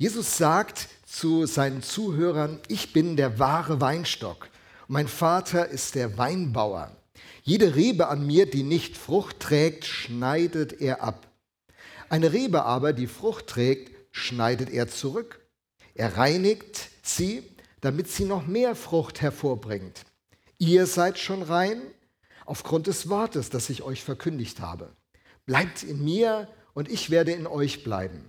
Jesus sagt zu seinen Zuhörern, ich bin der wahre Weinstock mein Vater ist der Weinbauer. Jede Rebe an mir, die nicht Frucht trägt, schneidet er ab. Eine Rebe aber, die Frucht trägt, schneidet er zurück. Er reinigt sie, damit sie noch mehr Frucht hervorbringt. Ihr seid schon rein aufgrund des Wortes, das ich euch verkündigt habe. Bleibt in mir und ich werde in euch bleiben.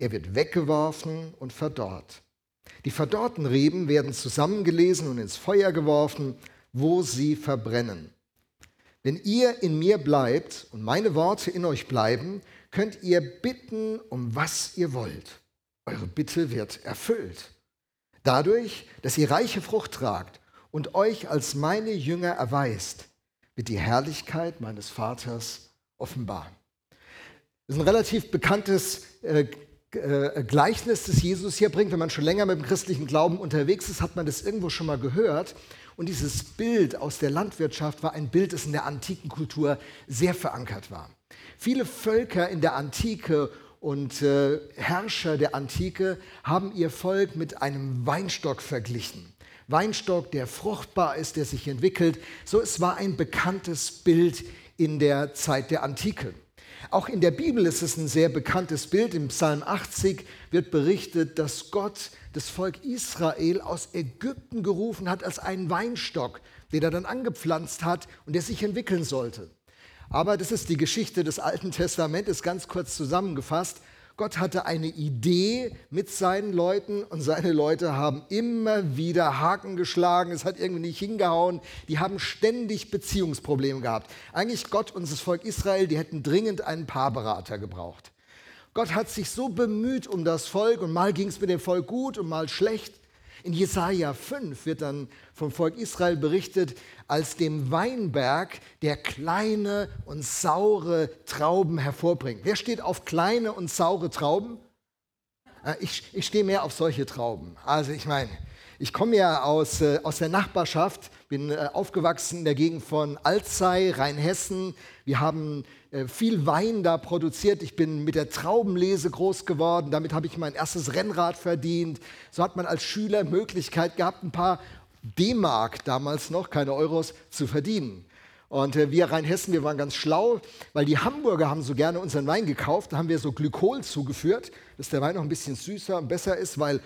Er wird weggeworfen und verdorrt. Die verdorrten Reben werden zusammengelesen und ins Feuer geworfen, wo sie verbrennen. Wenn ihr in mir bleibt und meine Worte in euch bleiben, könnt ihr bitten, um was ihr wollt. Eure Bitte wird erfüllt. Dadurch, dass ihr reiche Frucht tragt und euch als meine Jünger erweist, wird die Herrlichkeit meines Vaters offenbar. Das ist ein relativ bekanntes äh, äh, Gleichnis, das Jesus hier bringt. Wenn man schon länger mit dem christlichen Glauben unterwegs ist, hat man das irgendwo schon mal gehört. Und dieses Bild aus der Landwirtschaft war ein Bild, das in der antiken Kultur sehr verankert war. Viele Völker in der Antike und äh, Herrscher der Antike haben ihr Volk mit einem Weinstock verglichen. Weinstock, der fruchtbar ist, der sich entwickelt. So, es war ein bekanntes Bild in der Zeit der Antike. Auch in der Bibel ist es ein sehr bekanntes Bild. Im Psalm 80 wird berichtet, dass Gott das Volk Israel aus Ägypten gerufen hat als einen Weinstock, den er dann angepflanzt hat und der sich entwickeln sollte. Aber das ist die Geschichte des Alten Testamentes ganz kurz zusammengefasst. Gott hatte eine Idee mit seinen Leuten und seine Leute haben immer wieder Haken geschlagen, es hat irgendwie nicht hingehauen, die haben ständig Beziehungsprobleme gehabt. Eigentlich Gott und das Volk Israel, die hätten dringend einen Paarberater gebraucht. Gott hat sich so bemüht um das Volk und mal ging es mit dem Volk gut und mal schlecht. In Jesaja 5 wird dann vom Volk Israel berichtet, als dem Weinberg, der kleine und saure Trauben hervorbringt. Wer steht auf kleine und saure Trauben? Äh, ich, ich stehe mehr auf solche Trauben. Also ich meine, ich komme ja aus, äh, aus der Nachbarschaft, bin äh, aufgewachsen in der Gegend von Alzey, Rheinhessen. Wir haben äh, viel Wein da produziert. Ich bin mit der Traubenlese groß geworden. Damit habe ich mein erstes Rennrad verdient. So hat man als Schüler Möglichkeit gehabt, ein paar D-Mark damals noch, keine Euros, zu verdienen. Und äh, wir Rheinhessen, wir waren ganz schlau, weil die Hamburger haben so gerne unseren Wein gekauft. Da haben wir so Glykol zugeführt, dass der Wein noch ein bisschen süßer und besser ist, weil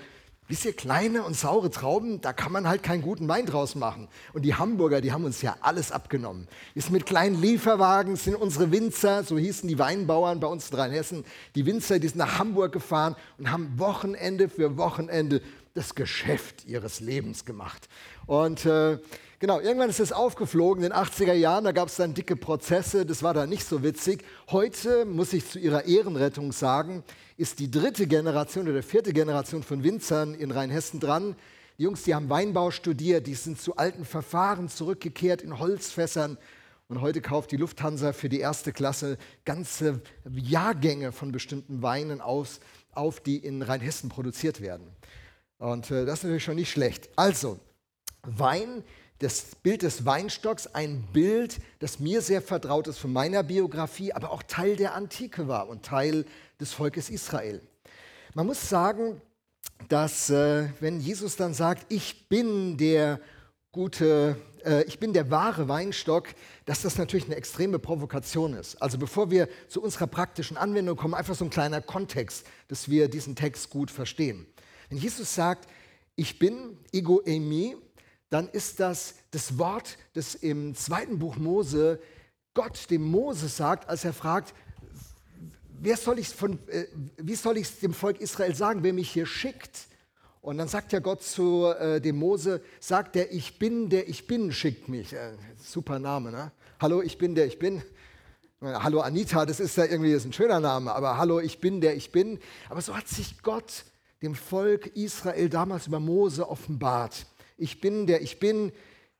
Wisst ihr, kleine und saure Trauben, da kann man halt keinen guten Wein draus machen. Und die Hamburger, die haben uns ja alles abgenommen. Ist mit kleinen Lieferwagen sind unsere Winzer, so hießen die Weinbauern bei uns in Rheinhessen, die Winzer, die sind nach Hamburg gefahren und haben Wochenende für Wochenende das Geschäft ihres Lebens gemacht. Und äh, genau, irgendwann ist es aufgeflogen in den 80er Jahren, da gab es dann dicke Prozesse, das war dann nicht so witzig. Heute muss ich zu ihrer Ehrenrettung sagen, ist die dritte Generation oder vierte Generation von Winzern in Rheinhessen dran. Die Jungs, die haben Weinbau studiert, die sind zu alten Verfahren zurückgekehrt in Holzfässern. Und heute kauft die Lufthansa für die erste Klasse ganze Jahrgänge von bestimmten Weinen aus, auf, die in Rheinhessen produziert werden. Und äh, das ist natürlich schon nicht schlecht. Also, Wein, das Bild des Weinstocks, ein Bild, das mir sehr vertraut ist von meiner Biografie, aber auch Teil der Antike war und Teil des Volkes Israel. Man muss sagen, dass äh, wenn Jesus dann sagt, ich bin der gute, äh, ich bin der wahre Weinstock, dass das natürlich eine extreme Provokation ist. Also bevor wir zu unserer praktischen Anwendung kommen, einfach so ein kleiner Kontext, dass wir diesen Text gut verstehen. Wenn Jesus sagt, ich bin ego eimi, dann ist das das Wort, das im zweiten Buch Mose Gott dem Mose sagt, als er fragt, wer soll von, äh, wie soll ich es dem Volk Israel sagen, wer mich hier schickt? Und dann sagt ja Gott zu äh, dem Mose, sagt er, ich bin der ich bin, schickt mich. Äh, super Name, ne? Hallo, ich bin der ich bin. Hallo Anita, das ist ja irgendwie ist ein schöner Name, aber hallo, ich bin der ich bin. Aber so hat sich Gott dem Volk Israel damals über Mose offenbart. Ich bin der ich bin,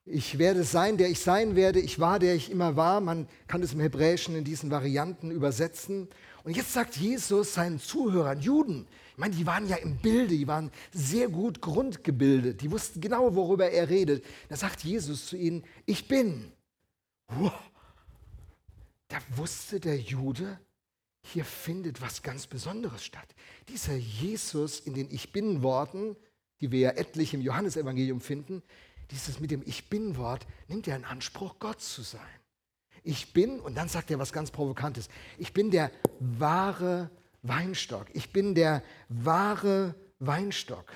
ich werde sein, der ich sein werde, ich war, der ich immer war. Man kann es im Hebräischen in diesen Varianten übersetzen. Und jetzt sagt Jesus seinen Zuhörern, Juden, ich meine, die waren ja im Bilde, die waren sehr gut grundgebildet, die wussten genau, worüber er redet. Da sagt Jesus zu ihnen, ich bin. Da wusste der Jude, hier findet was ganz Besonderes statt. Dieser Jesus in den Ich bin-Worten, die wir ja etlich im Johannesevangelium finden, dieses mit dem Ich bin-Wort nimmt er in Anspruch, Gott zu sein. Ich bin, und dann sagt er was ganz Provokantes, ich bin der wahre Weinstock. Ich bin der wahre Weinstock.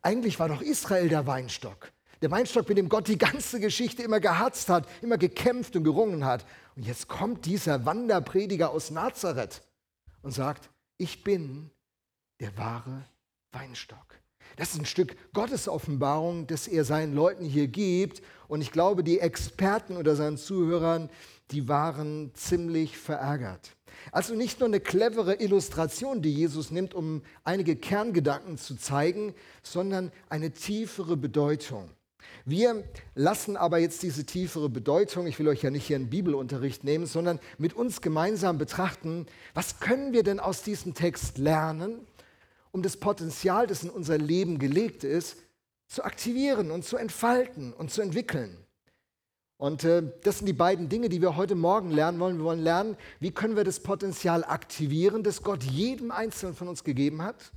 Eigentlich war doch Israel der Weinstock. Der Weinstock, mit dem Gott die ganze Geschichte immer gehatzt hat, immer gekämpft und gerungen hat. Und jetzt kommt dieser Wanderprediger aus Nazareth und sagt, ich bin der wahre Weinstock. Das ist ein Stück Gottesoffenbarung, das er seinen Leuten hier gibt. Und ich glaube, die Experten oder seinen Zuhörern, die waren ziemlich verärgert. Also nicht nur eine clevere Illustration, die Jesus nimmt, um einige Kerngedanken zu zeigen, sondern eine tiefere Bedeutung. Wir lassen aber jetzt diese tiefere Bedeutung, ich will euch ja nicht hier einen Bibelunterricht nehmen, sondern mit uns gemeinsam betrachten, was können wir denn aus diesem Text lernen, um das Potenzial, das in unser Leben gelegt ist, zu aktivieren und zu entfalten und zu entwickeln. Und äh, das sind die beiden Dinge, die wir heute Morgen lernen wollen. Wir wollen lernen, wie können wir das Potenzial aktivieren, das Gott jedem Einzelnen von uns gegeben hat.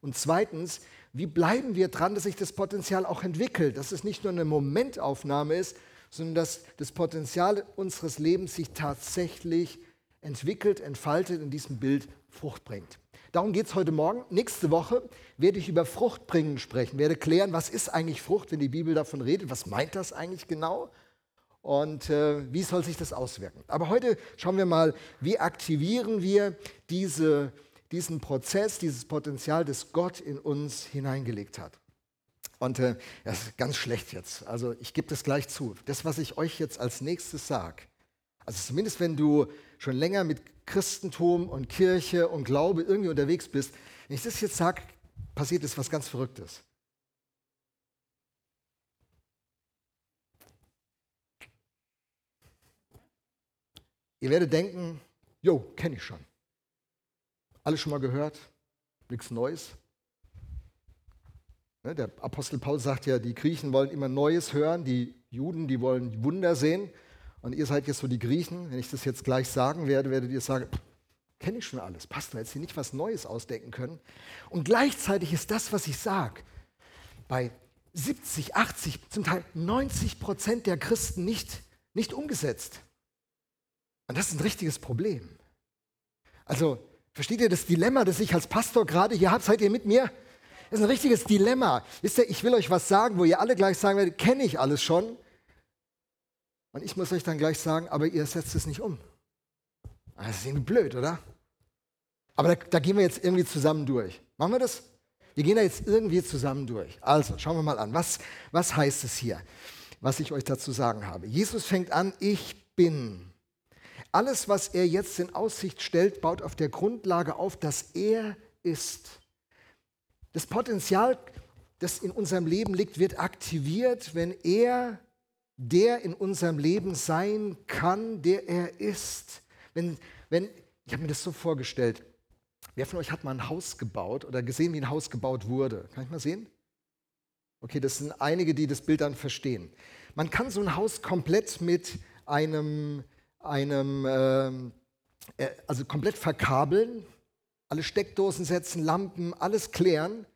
Und zweitens, wie bleiben wir dran, dass sich das Potenzial auch entwickelt, dass es nicht nur eine Momentaufnahme ist, sondern dass das Potenzial unseres Lebens sich tatsächlich entwickelt, entfaltet, in diesem Bild Frucht bringt. Darum geht es heute Morgen. Nächste Woche werde ich über Fruchtbringen sprechen, werde klären, was ist eigentlich Frucht, wenn die Bibel davon redet, was meint das eigentlich genau und äh, wie soll sich das auswirken. Aber heute schauen wir mal, wie aktivieren wir diese, diesen Prozess, dieses Potenzial, das Gott in uns hineingelegt hat. Und äh, das ist ganz schlecht jetzt. Also ich gebe das gleich zu. Das, was ich euch jetzt als nächstes sage, also zumindest wenn du schon länger mit Christentum und Kirche und Glaube irgendwie unterwegs bist, wenn ich das jetzt sage, passiert ist was ganz Verrücktes. Ihr werdet denken, jo, kenne ich schon. Alles schon mal gehört, nichts Neues. Ne, der Apostel Paul sagt ja, die Griechen wollen immer Neues hören, die Juden, die wollen Wunder sehen. Und ihr seid jetzt so die Griechen. Wenn ich das jetzt gleich sagen werde, werdet ihr sagen, kenne ich schon alles. Passt, weil jetzt hier nicht was Neues ausdenken können. Und gleichzeitig ist das, was ich sage, bei 70, 80, zum Teil 90 Prozent der Christen nicht, nicht umgesetzt. Und das ist ein richtiges Problem. Also, versteht ihr das Dilemma, das ich als Pastor gerade hier habe? Seid ihr mit mir? Das ist ein richtiges Dilemma. Wisst ihr, ich will euch was sagen, wo ihr alle gleich sagen werdet, kenne ich alles schon. Und ich muss euch dann gleich sagen, aber ihr setzt es nicht um. Ah, das ist irgendwie blöd, oder? Aber da, da, gehen wir jetzt irgendwie zusammen durch. Machen wir das? Wir gehen da jetzt irgendwie zusammen durch. Also, schauen wir mal an. Was, was heißt es hier, was ich euch dazu sagen habe? Jesus fängt an, ich bin. Alles, was er jetzt in Aussicht stellt, baut auf der Grundlage auf, dass er ist. Das Potenzial, das in unserem Leben liegt, wird aktiviert, wenn er der in unserem Leben sein kann, der er ist. Wenn, wenn, ich habe mir das so vorgestellt, wer von euch hat mal ein Haus gebaut oder gesehen, wie ein Haus gebaut wurde? Kann ich mal sehen? Okay, das sind einige, die das Bild dann verstehen. Man kann so ein Haus komplett mit einem, einem ähm, äh, also komplett verkabeln, alle Steckdosen setzen, Lampen, alles klären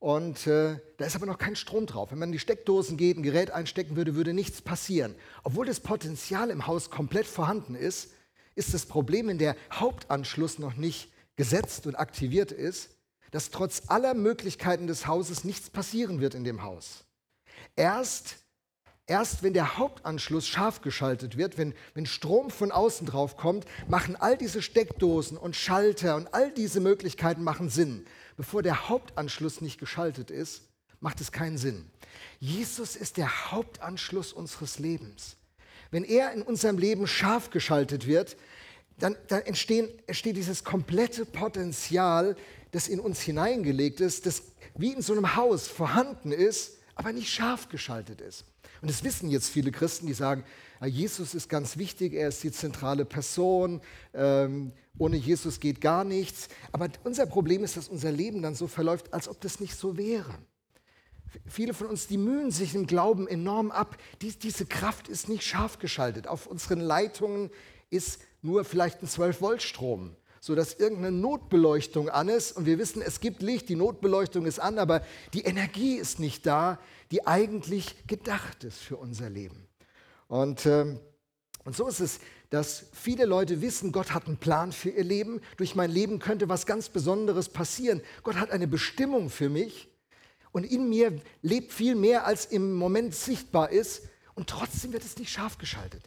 und äh, da ist aber noch kein Strom drauf. Wenn man in die Steckdosen geht, ein Gerät einstecken würde, würde nichts passieren. Obwohl das Potenzial im Haus komplett vorhanden ist, ist das Problem, wenn der Hauptanschluss noch nicht gesetzt und aktiviert ist, dass trotz aller Möglichkeiten des Hauses nichts passieren wird in dem Haus. Erst, erst wenn der Hauptanschluss scharf geschaltet wird, wenn, wenn Strom von außen drauf kommt, machen all diese Steckdosen und Schalter und all diese Möglichkeiten machen Sinn bevor der Hauptanschluss nicht geschaltet ist, macht es keinen Sinn. Jesus ist der Hauptanschluss unseres Lebens. Wenn er in unserem Leben scharf geschaltet wird, dann, dann entstehen, entsteht dieses komplette Potenzial, das in uns hineingelegt ist, das wie in so einem Haus vorhanden ist, aber nicht scharf geschaltet ist. Und das wissen jetzt viele Christen, die sagen, Jesus ist ganz wichtig, er ist die zentrale Person, ähm, ohne Jesus geht gar nichts. Aber unser Problem ist, dass unser Leben dann so verläuft, als ob das nicht so wäre. Viele von uns, die mühen sich im Glauben enorm ab. Dies, diese Kraft ist nicht scharf geschaltet. Auf unseren Leitungen ist nur vielleicht ein 12-Volt-Strom, sodass irgendeine Notbeleuchtung an ist und wir wissen, es gibt Licht, die Notbeleuchtung ist an, aber die Energie ist nicht da, die eigentlich gedacht ist für unser Leben. Und, ähm, und so ist es, dass viele Leute wissen, Gott hat einen Plan für ihr Leben, durch mein Leben könnte was ganz Besonderes passieren. Gott hat eine Bestimmung für mich und in mir lebt viel mehr, als im Moment sichtbar ist und trotzdem wird es nicht scharf geschaltet.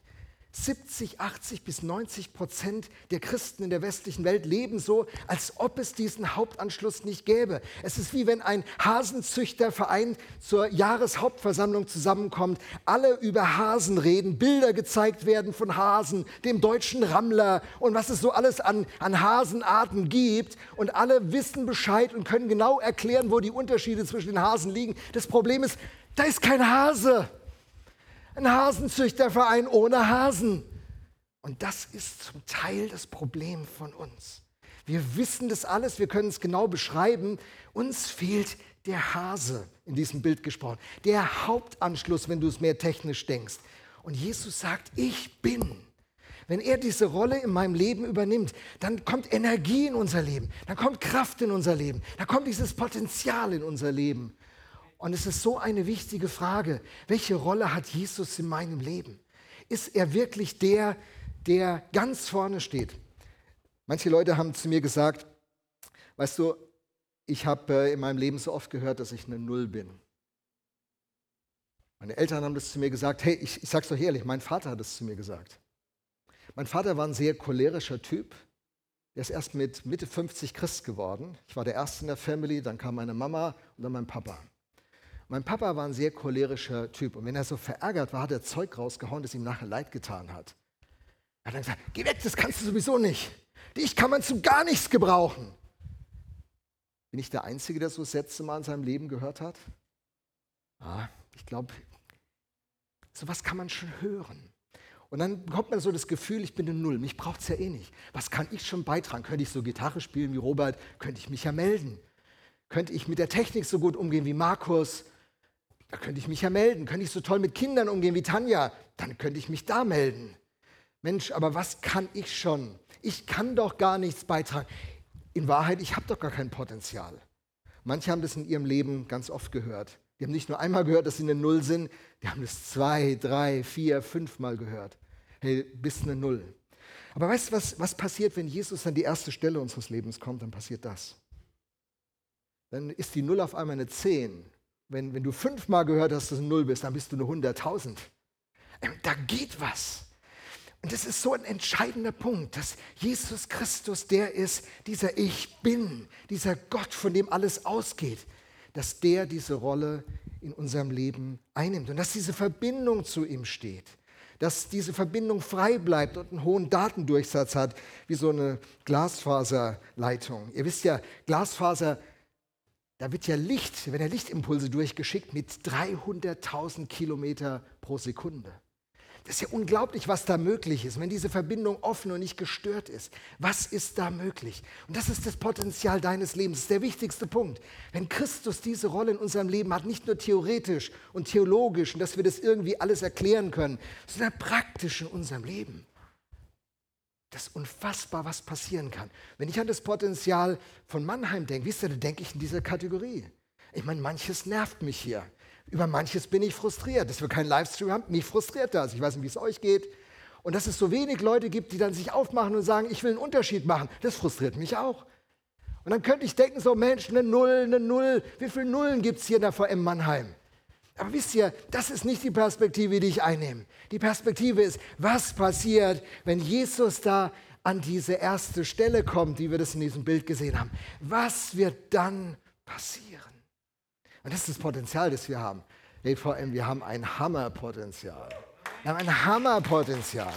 70, 80 bis 90 Prozent der Christen in der westlichen Welt leben so, als ob es diesen Hauptanschluss nicht gäbe. Es ist wie wenn ein Hasenzüchterverein zur Jahreshauptversammlung zusammenkommt, alle über Hasen reden, Bilder gezeigt werden von Hasen, dem deutschen Rammler und was es so alles an, an Hasenarten gibt. Und alle wissen Bescheid und können genau erklären, wo die Unterschiede zwischen den Hasen liegen. Das Problem ist, da ist kein Hase ein Hasenzüchterverein ohne Hasen. Und das ist zum Teil das Problem von uns. Wir wissen das alles, wir können es genau beschreiben. Uns fehlt der Hase in diesem Bild gesprochen. Der Hauptanschluss, wenn du es mehr technisch denkst. Und Jesus sagt, ich bin. Wenn er diese Rolle in meinem Leben übernimmt, dann kommt Energie in unser Leben, dann kommt Kraft in unser Leben, dann kommt dieses Potenzial in unser Leben. Und es ist so eine wichtige Frage. Welche Rolle hat Jesus in meinem Leben? Ist er wirklich der, der ganz vorne steht? Manche Leute haben zu mir gesagt, weißt du, ich habe äh, in meinem Leben so oft gehört, dass ich eine Null bin. Meine Eltern haben das zu mir gesagt. Hey, ich, ich sag's doch ehrlich, mein Vater hat es zu mir gesagt. Mein Vater war ein sehr cholerischer Typ. Er ist erst mit Mitte 50 Christ geworden. Ich war der Erste in der Family, dann kam meine Mama und dann mein Papa. Mein Papa war ein sehr cholerischer Typ und wenn er so verärgert war, hat er Zeug rausgehauen, das ihm nachher leid getan hat. Er hat dann gesagt, geh weg, das kannst du sowieso nicht. Dich kann man zu gar nichts gebrauchen. Bin ich der Einzige, der so Sätze mal in seinem Leben gehört hat? Ah, ich glaube, sowas kann man schon hören. Und dann bekommt man so das Gefühl, ich bin eine Null, mich braucht es ja eh nicht. Was kann ich schon beitragen? Könnte ich so Gitarre spielen wie Robert? Könnte ich mich ja melden? Könnte ich mit der Technik so gut umgehen wie Markus? Da könnte ich mich ja melden. Könnte ich so toll mit Kindern umgehen wie Tanja? Dann könnte ich mich da melden. Mensch, aber was kann ich schon? Ich kann doch gar nichts beitragen. In Wahrheit, ich habe doch gar kein Potenzial. Manche haben das in ihrem Leben ganz oft gehört. Die haben nicht nur einmal gehört, dass sie eine Null sind, die haben das zwei, drei, vier, fünfmal gehört. Hey, bist eine Null. Aber weißt du, was, was passiert, wenn Jesus an die erste Stelle unseres Lebens kommt? Dann passiert das. Dann ist die Null auf einmal eine Zehn wenn, wenn du fünfmal gehört hast, dass du null bist, dann bist du eine hunderttausend. Ähm, da geht was. Und das ist so ein entscheidender Punkt, dass Jesus Christus der ist, dieser Ich bin, dieser Gott, von dem alles ausgeht, dass der diese Rolle in unserem Leben einnimmt und dass diese Verbindung zu ihm steht, dass diese Verbindung frei bleibt und einen hohen Datendurchsatz hat, wie so eine Glasfaserleitung. Ihr wisst ja, Glasfaser da wird ja Licht, werden ja Lichtimpulse durchgeschickt mit 300.000 Kilometer pro Sekunde. Das ist ja unglaublich, was da möglich ist, wenn diese Verbindung offen und nicht gestört ist. Was ist da möglich? Und das ist das Potenzial deines Lebens. Das ist der wichtigste Punkt. Wenn Christus diese Rolle in unserem Leben hat, nicht nur theoretisch und theologisch und dass wir das irgendwie alles erklären können, sondern praktisch in unserem Leben. Das ist unfassbar, was passieren kann. Wenn ich an das Potenzial von Mannheim denke, wisst ihr, dann denke ich in dieser Kategorie. Ich meine, manches nervt mich hier. Über manches bin ich frustriert. Dass wir keinen Livestream haben, mich frustriert das. Ich weiß nicht, wie es euch geht. Und dass es so wenig Leute gibt, die dann sich aufmachen und sagen, ich will einen Unterschied machen, das frustriert mich auch. Und dann könnte ich denken, so Mensch, eine Null, eine Null. Wie viele Nullen gibt es hier in der VM Mannheim? Aber wisst ihr, das ist nicht die Perspektive, die ich einnehme. Die Perspektive ist, was passiert, wenn Jesus da an diese erste Stelle kommt, die wir das in diesem Bild gesehen haben. Was wird dann passieren? Und das ist das Potenzial, das wir haben. DVM, wir haben ein Hammerpotenzial. Wir haben ein Hammerpotenzial.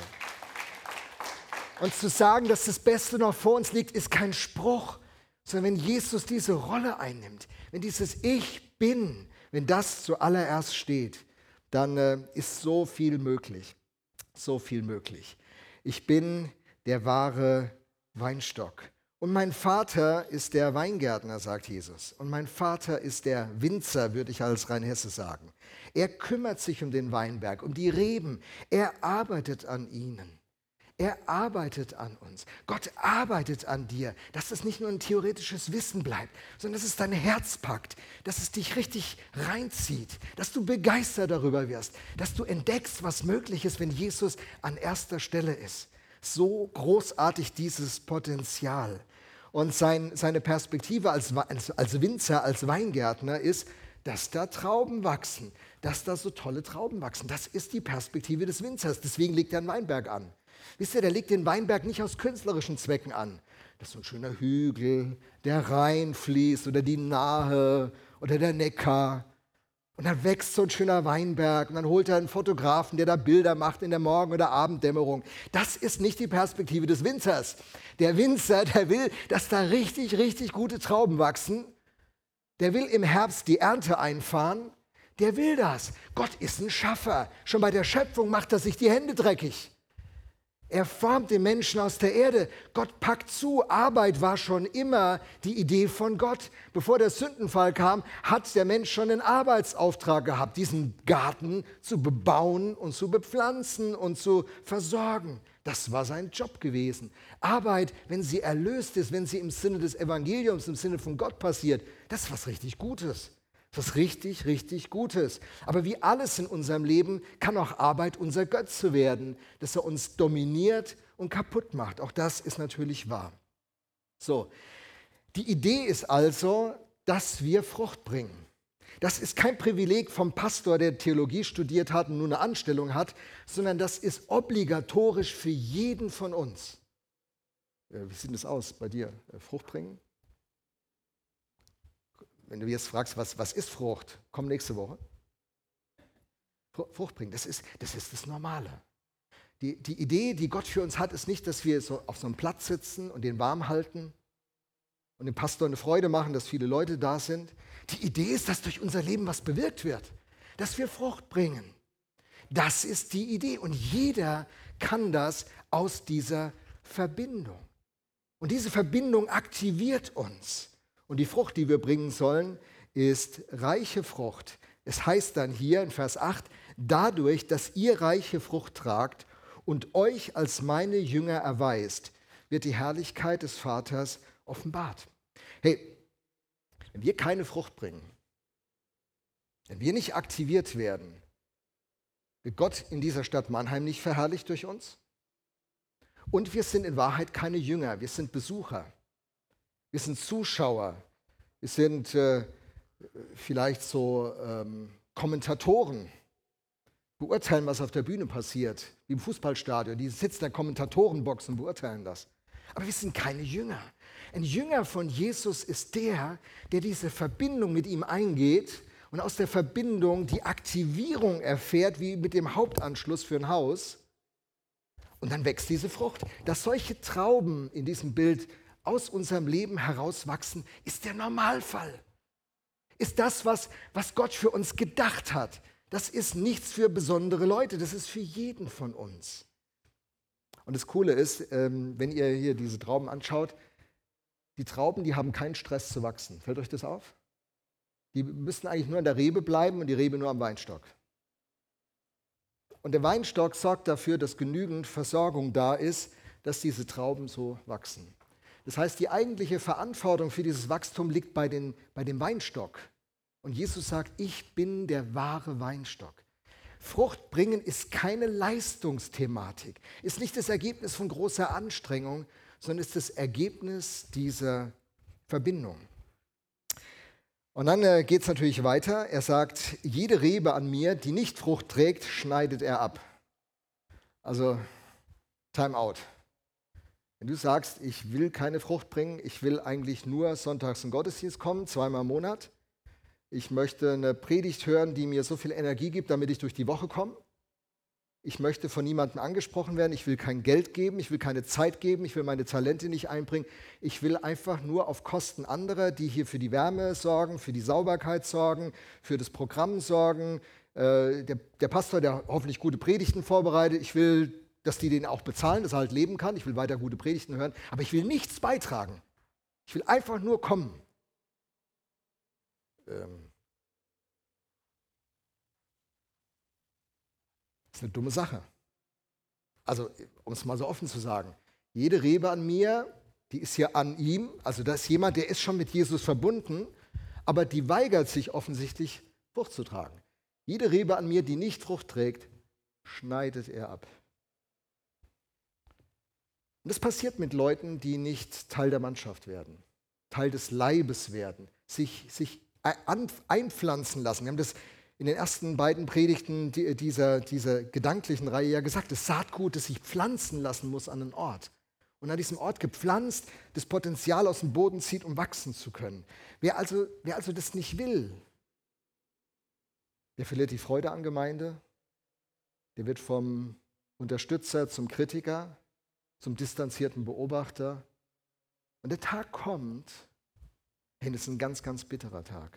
Und zu sagen, dass das Beste noch vor uns liegt, ist kein Spruch, sondern wenn Jesus diese Rolle einnimmt, wenn dieses Ich bin, wenn das zuallererst steht, dann äh, ist so viel möglich. So viel möglich. Ich bin der wahre Weinstock. Und mein Vater ist der Weingärtner, sagt Jesus. Und mein Vater ist der Winzer, würde ich als Rheinhesse sagen. Er kümmert sich um den Weinberg, um die Reben. Er arbeitet an ihnen. Er arbeitet an uns. Gott arbeitet an dir, dass es nicht nur ein theoretisches Wissen bleibt, sondern dass es dein Herz packt, dass es dich richtig reinzieht, dass du begeistert darüber wirst, dass du entdeckst, was möglich ist, wenn Jesus an erster Stelle ist. So großartig dieses Potenzial. Und sein, seine Perspektive als, als Winzer, als Weingärtner ist, dass da Trauben wachsen, dass da so tolle Trauben wachsen. Das ist die Perspektive des Winzers. Deswegen legt er einen Weinberg an. Wisst ihr, der legt den Weinberg nicht aus künstlerischen Zwecken an. Das ist so ein schöner Hügel, der Rhein fließt oder die Nahe oder der Neckar. Und dann wächst so ein schöner Weinberg und dann holt er einen Fotografen, der da Bilder macht in der Morgen- oder Abenddämmerung. Das ist nicht die Perspektive des Winzers. Der Winzer, der will, dass da richtig, richtig gute Trauben wachsen. Der will im Herbst die Ernte einfahren. Der will das. Gott ist ein Schaffer. Schon bei der Schöpfung macht er sich die Hände dreckig. Er formt den Menschen aus der Erde. Gott packt zu. Arbeit war schon immer die Idee von Gott. Bevor der Sündenfall kam, hat der Mensch schon einen Arbeitsauftrag gehabt, diesen Garten zu bebauen und zu bepflanzen und zu versorgen. Das war sein Job gewesen. Arbeit, wenn sie erlöst ist, wenn sie im Sinne des Evangeliums, im Sinne von Gott passiert, das ist was richtig Gutes. Ist richtig, richtig Gutes. Aber wie alles in unserem Leben kann auch Arbeit unser Götze werden, dass er uns dominiert und kaputt macht. Auch das ist natürlich wahr. So, die Idee ist also, dass wir Frucht bringen. Das ist kein Privileg vom Pastor, der Theologie studiert hat und nur eine Anstellung hat, sondern das ist obligatorisch für jeden von uns. Äh, wie sieht es aus bei dir? Äh, Frucht bringen? Wenn du jetzt fragst, was, was ist Frucht, komm nächste Woche. Frucht bringen, das ist das, ist das Normale. Die, die Idee, die Gott für uns hat, ist nicht, dass wir so auf so einem Platz sitzen und den warm halten und dem Pastor eine Freude machen, dass viele Leute da sind. Die Idee ist, dass durch unser Leben was bewirkt wird, dass wir Frucht bringen. Das ist die Idee und jeder kann das aus dieser Verbindung. Und diese Verbindung aktiviert uns. Und die Frucht, die wir bringen sollen, ist reiche Frucht. Es heißt dann hier in Vers 8, dadurch, dass ihr reiche Frucht tragt und euch als meine Jünger erweist, wird die Herrlichkeit des Vaters offenbart. Hey, wenn wir keine Frucht bringen, wenn wir nicht aktiviert werden, wird Gott in dieser Stadt Mannheim nicht verherrlicht durch uns? Und wir sind in Wahrheit keine Jünger, wir sind Besucher. Wir sind Zuschauer. Wir sind äh, vielleicht so ähm, Kommentatoren. Beurteilen, was auf der Bühne passiert, wie im Fußballstadion. Die sitzen in der Kommentatorenbox und beurteilen das. Aber wir sind keine Jünger. Ein Jünger von Jesus ist der, der diese Verbindung mit ihm eingeht und aus der Verbindung die Aktivierung erfährt, wie mit dem Hauptanschluss für ein Haus. Und dann wächst diese Frucht. Dass solche Trauben in diesem Bild aus unserem Leben herauswachsen, ist der Normalfall. Ist das, was, was Gott für uns gedacht hat. Das ist nichts für besondere Leute, das ist für jeden von uns. Und das Coole ist, ähm, wenn ihr hier diese Trauben anschaut, die Trauben, die haben keinen Stress zu wachsen. Fällt euch das auf? Die müssen eigentlich nur an der Rebe bleiben und die Rebe nur am Weinstock. Und der Weinstock sorgt dafür, dass genügend Versorgung da ist, dass diese Trauben so wachsen. Das heißt, die eigentliche Verantwortung für dieses Wachstum liegt bei, den, bei dem Weinstock. Und Jesus sagt, ich bin der wahre Weinstock. Frucht bringen ist keine Leistungsthematik, ist nicht das Ergebnis von großer Anstrengung, sondern ist das Ergebnis dieser Verbindung. Und dann äh, geht es natürlich weiter. Er sagt, jede Rebe an mir, die nicht Frucht trägt, schneidet er ab. Also, Time out. Wenn du sagst, ich will keine Frucht bringen, ich will eigentlich nur sonntags in Gottesdienst kommen, zweimal im Monat, ich möchte eine Predigt hören, die mir so viel Energie gibt, damit ich durch die Woche komme, ich möchte von niemandem angesprochen werden, ich will kein Geld geben, ich will keine Zeit geben, ich will meine Talente nicht einbringen. Ich will einfach nur auf Kosten anderer, die hier für die Wärme sorgen, für die Sauberkeit sorgen, für das Programm sorgen. Äh, der, der Pastor, der hoffentlich gute Predigten vorbereitet, ich will, dass die den auch bezahlen, dass er halt leben kann. Ich will weiter gute Predigten hören, aber ich will nichts beitragen. Ich will einfach nur kommen. Ähm, Das ist eine dumme Sache. Also, um es mal so offen zu sagen, jede Rebe an mir, die ist ja an ihm, also da ist jemand, der ist schon mit Jesus verbunden, aber die weigert sich offensichtlich, Frucht zu tragen. Jede Rebe an mir, die nicht Frucht trägt, schneidet er ab. Und das passiert mit Leuten, die nicht Teil der Mannschaft werden, Teil des Leibes werden, sich, sich einpflanzen lassen. Wir haben das in den ersten beiden Predigten dieser, dieser gedanklichen Reihe ja gesagt, das Saatgut, das sich pflanzen lassen muss an einen Ort. Und an diesem Ort gepflanzt, das Potenzial aus dem Boden zieht, um wachsen zu können. Wer also, wer also das nicht will, der verliert die Freude an Gemeinde, der wird vom Unterstützer zum Kritiker, zum distanzierten Beobachter. Und der Tag kommt, hey, das ist ein ganz, ganz bitterer Tag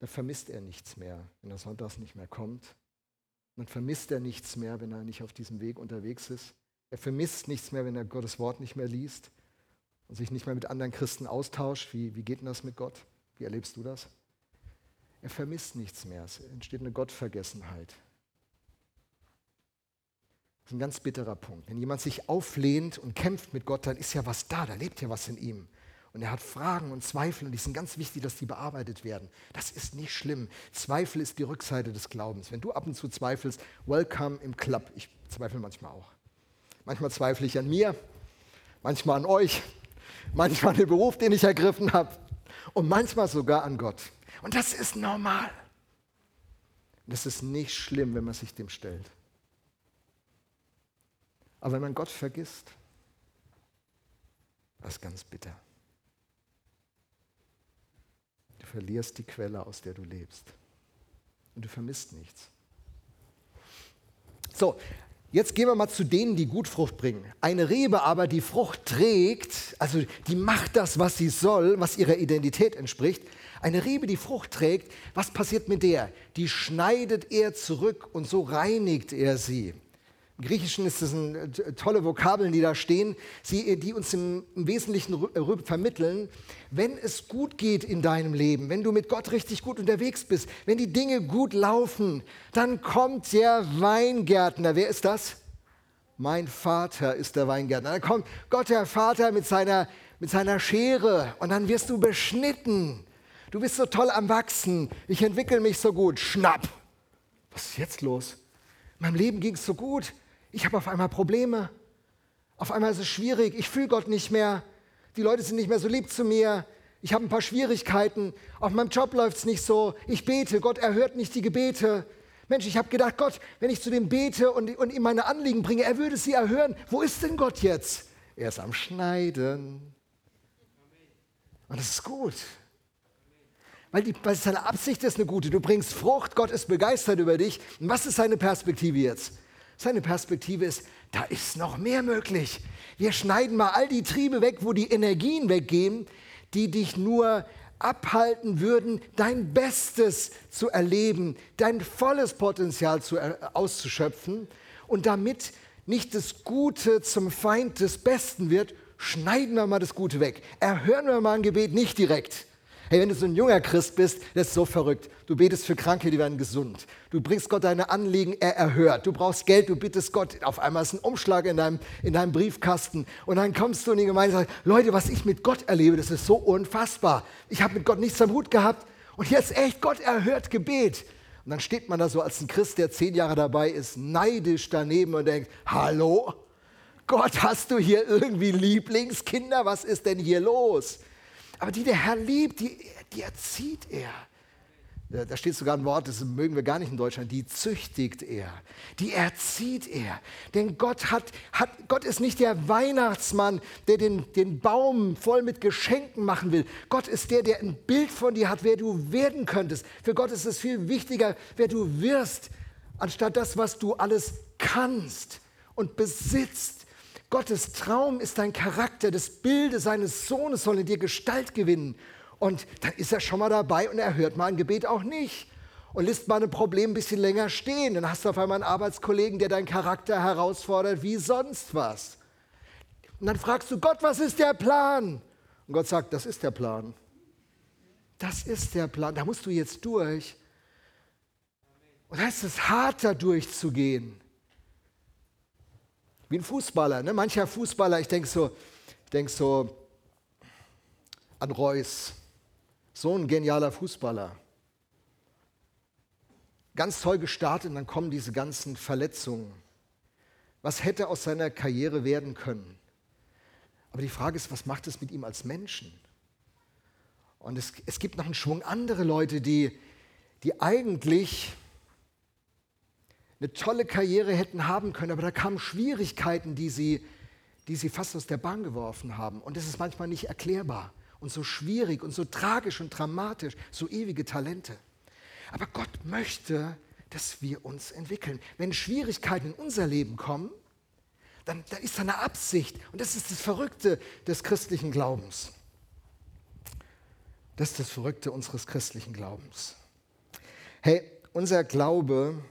da vermisst er nichts mehr, wenn er sonntags nicht mehr kommt. Dann vermisst er nichts mehr, wenn er nicht auf diesem Weg unterwegs ist. Er vermisst nichts mehr, wenn er Gottes Wort nicht mehr liest und sich nicht mehr mit anderen Christen austauscht. Wie, wie geht denn das mit Gott? Wie erlebst du das? Er vermisst nichts mehr. Es entsteht eine Gottvergessenheit. Ein ganz bitterer Punkt. Wenn jemand sich auflehnt und kämpft mit Gott, dann ist ja was da, da lebt ja was in ihm und er hat Fragen und Zweifel und die sind ganz wichtig, dass die bearbeitet werden. Das ist nicht schlimm. Zweifel ist die Rückseite des Glaubens. Wenn du ab und zu zweifelst, welcome im Club. Ich zweifle manchmal auch. Manchmal zweifle ich an mir, manchmal an euch, manchmal an den Beruf, den ich ergriffen habe und manchmal sogar an Gott. Und das ist normal. Das ist nicht schlimm, wenn man sich dem stellt. Aber wenn man Gott vergisst, ist ganz bitter verlierst die Quelle, aus der du lebst. Und du vermisst nichts. So, jetzt gehen wir mal zu denen, die gut Frucht bringen. Eine Rebe aber, die Frucht trägt, also die macht das, was sie soll, was ihrer Identität entspricht. Eine Rebe, die Frucht trägt, was passiert mit der? Die schneidet er zurück und so reinigt er sie. Im Griechischen ist das eine äh, tolle Vokabeln, die da stehen, die uns im, Wesentlichen äh, vermitteln, wenn es gut geht in deinem Leben, wenn du mit Gott richtig gut unterwegs bist, wenn die Dinge gut laufen, dann kommt der Weingärtner. Wer ist das? Mein Vater ist der Weingärtner. Dann kommt Gott, der Vater, mit seiner, mit seiner Schere und dann wirst du beschnitten. Du bist so toll am Wachsen. Ich entwickle mich so gut. Schnapp. Was ist jetzt los? In meinem Leben ging es so gut. Ich habe auf einmal Probleme. Auf einmal ist es schwierig. Ich fühle Gott nicht mehr. Die Leute sind nicht mehr so lieb zu mir. Ich habe ein paar Schwierigkeiten. Auf meinem Job läuft es nicht so. Ich bete. Gott erhört nicht die Gebete. Mensch, ich habe gedacht, Gott, wenn ich zu dem bete und, und ihm meine Anliegen bringe, er würde sie erhören. Wo ist denn Gott jetzt? Er ist am Schneiden. Und das ist gut. Weil, die, weil seine Absicht ist eine gute. Du bringst Frucht, Gott ist begeistert über dich. Und was ist seine Perspektive jetzt? Seine Perspektive ist, da ist noch mehr möglich. Wir schneiden mal all die Triebe weg, wo die Energien weggehen, die dich nur abhalten würden, dein Bestes zu erleben, dein volles Potenzial zu, auszuschöpfen. Und damit nicht das Gute zum Feind des Besten wird, schneiden wir mal das Gute weg. Erhören wir mal ein Gebet nicht direkt. Hey, wenn du so ein junger Christ bist, das ist so verrückt. Du betest für Kranke, die werden gesund. Du bringst Gott deine Anliegen, er erhört. Du brauchst Geld, du bittest Gott. Auf einmal ist ein Umschlag in deinem, in deinem Briefkasten. Und dann kommst du in die Gemeinde und sagst, Leute, was ich mit Gott erlebe, das ist so unfassbar. Ich habe mit Gott nichts am Hut gehabt. Und jetzt echt, Gott erhört Gebet. Und dann steht man da so als ein Christ, der zehn Jahre dabei ist, neidisch daneben und denkt, hallo? Gott, hast du hier irgendwie Lieblingskinder? Was ist denn hier los? Aber die der Herr liebt, die, die erzieht er. Da steht sogar ein Wort, das mögen wir gar nicht in Deutschland, die züchtigt er, die erzieht er. Denn Gott, hat, hat, Gott ist nicht der Weihnachtsmann, der den, den Baum voll mit Geschenken machen will. Gott ist der, der ein Bild von dir hat, wer du werden könntest. Für Gott ist es viel wichtiger, wer du wirst, anstatt das, was du alles kannst und besitzt. Gottes Traum ist dein Charakter, das Bilde seines Sohnes soll in dir Gestalt gewinnen. Und dann ist er schon mal dabei und er hört mal ein Gebet auch nicht und lässt mal ein Problem ein bisschen länger stehen. Dann hast du auf einmal einen Arbeitskollegen, der deinen Charakter herausfordert wie sonst was. Und dann fragst du Gott, was ist der Plan? Und Gott sagt, das ist der Plan. Das ist der Plan. Da musst du jetzt durch. Und da ist es hart, da durchzugehen. Wie ein Fußballer. Ne? Mancher Fußballer, ich denke so, denk so an Reus. So ein genialer Fußballer. Ganz toll gestartet und dann kommen diese ganzen Verletzungen. Was hätte aus seiner Karriere werden können? Aber die Frage ist, was macht es mit ihm als Menschen? Und es, es gibt noch einen Schwung andere Leute, die, die eigentlich eine tolle Karriere hätten haben können, aber da kamen Schwierigkeiten, die sie, die sie fast aus der Bahn geworfen haben. Und das ist manchmal nicht erklärbar und so schwierig und so tragisch und dramatisch, so ewige Talente. Aber Gott möchte, dass wir uns entwickeln. Wenn Schwierigkeiten in unser Leben kommen, dann, dann ist da eine Absicht. Und das ist das Verrückte des christlichen Glaubens. Das ist das Verrückte unseres christlichen Glaubens. Hey, unser Glaube,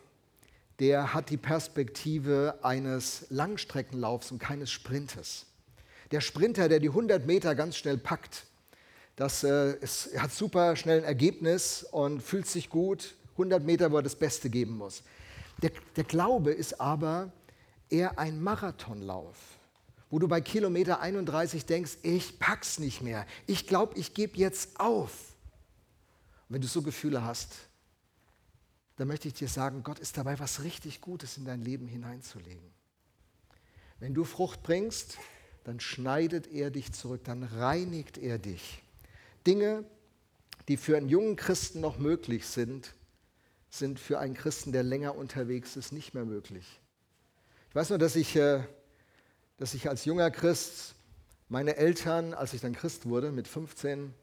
der hat die Perspektive eines Langstreckenlaufs und keines Sprintes. Der Sprinter, der die 100 Meter ganz schnell packt, das äh, ist, hat super schnell ein Ergebnis und fühlt sich gut. 100 Meter, wo er das Beste geben muss. Der, der Glaube ist aber eher ein Marathonlauf, wo du bei Kilometer 31 denkst, ich pack's nicht mehr. Ich glaube, ich gebe jetzt auf. Und wenn du so Gefühle hast, dann möchte ich dir sagen, Gott ist dabei, was richtig Gutes in dein Leben hineinzulegen. Wenn du Frucht bringst, dann schneidet er dich zurück, dann reinigt er dich. Dinge, die für einen jungen Christen noch möglich sind, sind für einen Christen, der länger unterwegs ist, nicht mehr möglich. Ich weiß nur, dass ich, äh, dass ich als junger Christ meine Eltern, als ich dann Christ wurde, mit 15,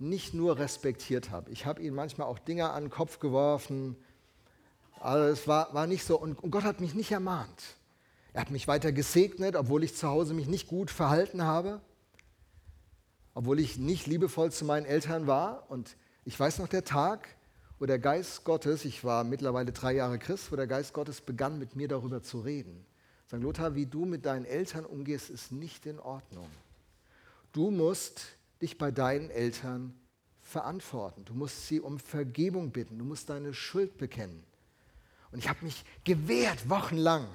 nicht nur respektiert habe. Ich habe ihnen manchmal auch Dinge an den Kopf geworfen. Aber es war, war nicht so. Und, Gott hat mich nicht ermahnt. Er hat mich weiter gesegnet, obwohl ich zu Hause mich nicht gut verhalten habe. Obwohl ich nicht liebevoll zu meinen Eltern war. Und ich weiß noch der Tag, wo der Geist Gottes, ich war mittlerweile drei Jahre Christ, wo der Geist Gottes begann, mit mir darüber zu reden. Sagen, Lothar, wie du mit deinen Eltern umgehst, ist nicht in Ordnung. Du musst dich bei deinen Eltern verantworten. Du musst sie um Vergebung bitten. Du musst deine Schuld bekennen. Und ich habe mich gewehrt, wochenlang.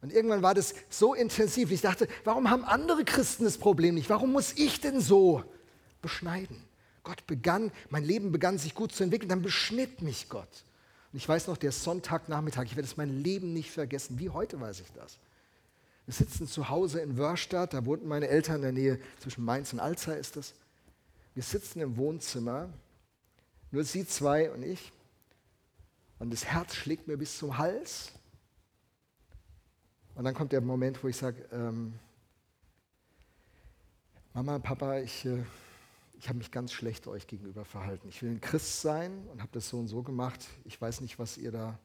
Und irgendwann war das so intensiv. Ich dachte, warum haben andere Christen das Problem nicht? Warum muss ich denn so beschneiden? Gott begann, mein Leben begann sich gut zu entwickeln, dann beschnitt mich Gott. Und ich weiß noch, der Sonntagnachmittag, ich werde es mein Leben nicht vergessen, wie heute weiß ich das. Wir sitzen zu Hause in Wörstadt, da wohnten meine Eltern in der Nähe, zwischen Mainz und Alzey ist das. Wir sitzen im Wohnzimmer, nur sie zwei und ich. Und das Herz schlägt mir bis zum Hals. Und dann kommt der Moment, wo ich sage, ähm, Mama, Papa, ich, äh, ich habe mich ganz schlecht euch gegenüber verhalten. Ich will ein Christ sein und habe das so und so gemacht. Ich weiß nicht, was ihr da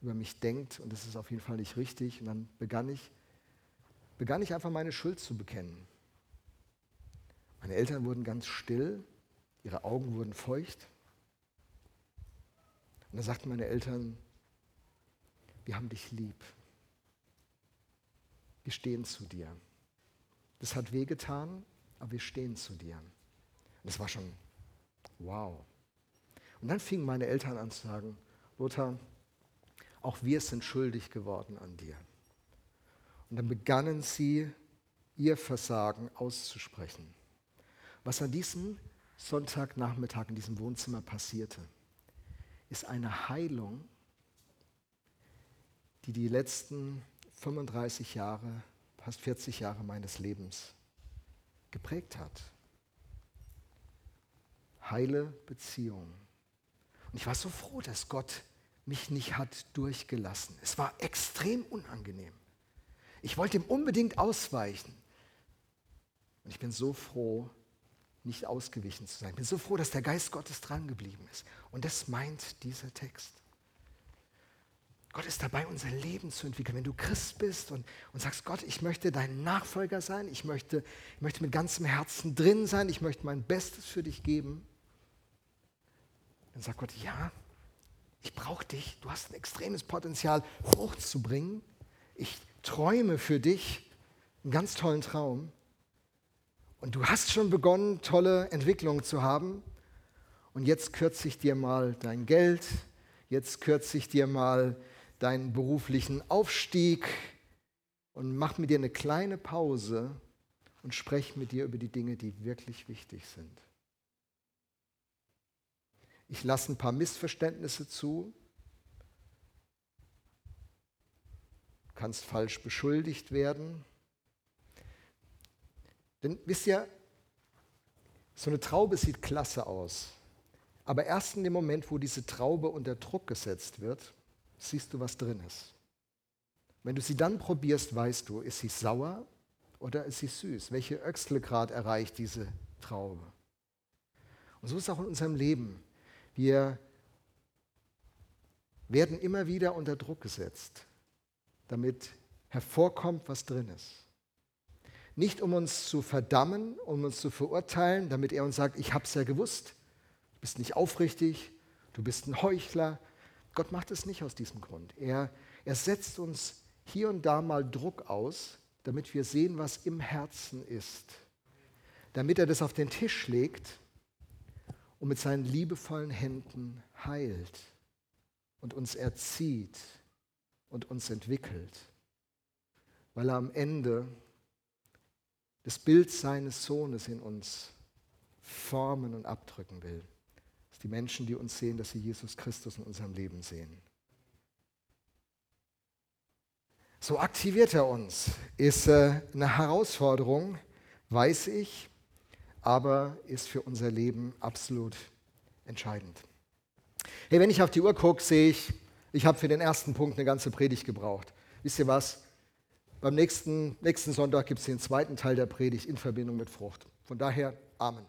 über mich denkt und das ist auf jeden Fall nicht richtig. Und dann begann ich, begann ich einfach meine Schuld zu bekennen. Meine Eltern wurden ganz still, ihre Augen wurden feucht. Und dann sagten meine Eltern, wir haben dich lieb. Wir stehen zu dir. Das hat wehgetan, aber wir stehen zu dir. Und das war schon wow. Und dann fingen meine Eltern an zu sagen, Lothar, auch wir sind schuldig geworden an dir. Und dann begannen sie, ihr Versagen auszusprechen. Was an diesem Sonntagnachmittag in diesem Wohnzimmer passierte, ist eine Heilung, die die letzten 35 Jahre, fast 40 Jahre meines Lebens geprägt hat heile Beziehung. Und ich war so froh, dass Gott mich nicht hat durchgelassen. Es war extrem unangenehm. Ich wollte ihm unbedingt ausweichen. Und ich bin so froh, nicht ausgewichen zu sein. Ich bin so froh, dass der Geist Gottes dran geblieben ist. Und das meint dieser Text. Gott ist dabei, unser Leben zu entwickeln. Wenn du Christ bist und, und sagst, Gott, ich möchte dein Nachfolger sein, ich möchte, ich möchte mit ganzem Herzen drin sein, ich möchte mein Bestes für dich geben, dann sagt Gott, ja, ich brauche dich, du hast ein extremes Potenzial, Frucht zu bringen. Ich träume für dich einen ganz tollen Traum. Und du hast schon begonnen, tolle Entwicklungen zu haben. Und jetzt kürze ich dir mal dein Geld, jetzt kürze ich dir mal deinen beruflichen Aufstieg und mach mit dir eine kleine Pause und spreche mit dir über die Dinge, die wirklich wichtig sind. Ich lasse ein paar Missverständnisse zu. Du kannst falsch beschuldigt werden. Denn wisst ihr, so eine Traube sieht klasse aus. Aber erst in dem Moment, wo diese Traube unter Druck gesetzt wird, siehst du, was drin ist. Wenn du sie dann probierst, weißt du, ist sie sauer oder ist sie süß? Welche Öxtelgrad erreicht diese Traube? Und so ist es auch in unserem Leben. Wir werden immer wieder unter Druck gesetzt, damit hervorkommt, was drin ist. Nicht um uns zu verdammen, um uns zu verurteilen, damit er uns sagt, ich habe es ja gewusst, du bist nicht aufrichtig, du bist ein Heuchler. Gott macht es nicht aus diesem Grund. Er, er setzt uns hier und da mal Druck aus, damit wir sehen, was im Herzen ist. Damit er das auf den Tisch legt und mit seinen liebevollen Händen heilt und uns erzieht und uns entwickelt, weil er am Ende das Bild seines Sohnes in uns formen und abdrücken will. Dass die Menschen, die uns sehen, dass sie Jesus Christus in unserem Leben sehen. So aktiviert er uns. Ist äh, eine Herausforderung, weiß ich aber ist für unser Leben absolut entscheidend. Hey, wenn ich auf die Uhr gucke, sehe ich, ich habe für den ersten Punkt eine ganze Predigt gebraucht. Wisst ihr was? Beim nächsten, nächsten Sonntag gibt es den zweiten Teil der Predigt in Verbindung mit Frucht. Von daher, Amen.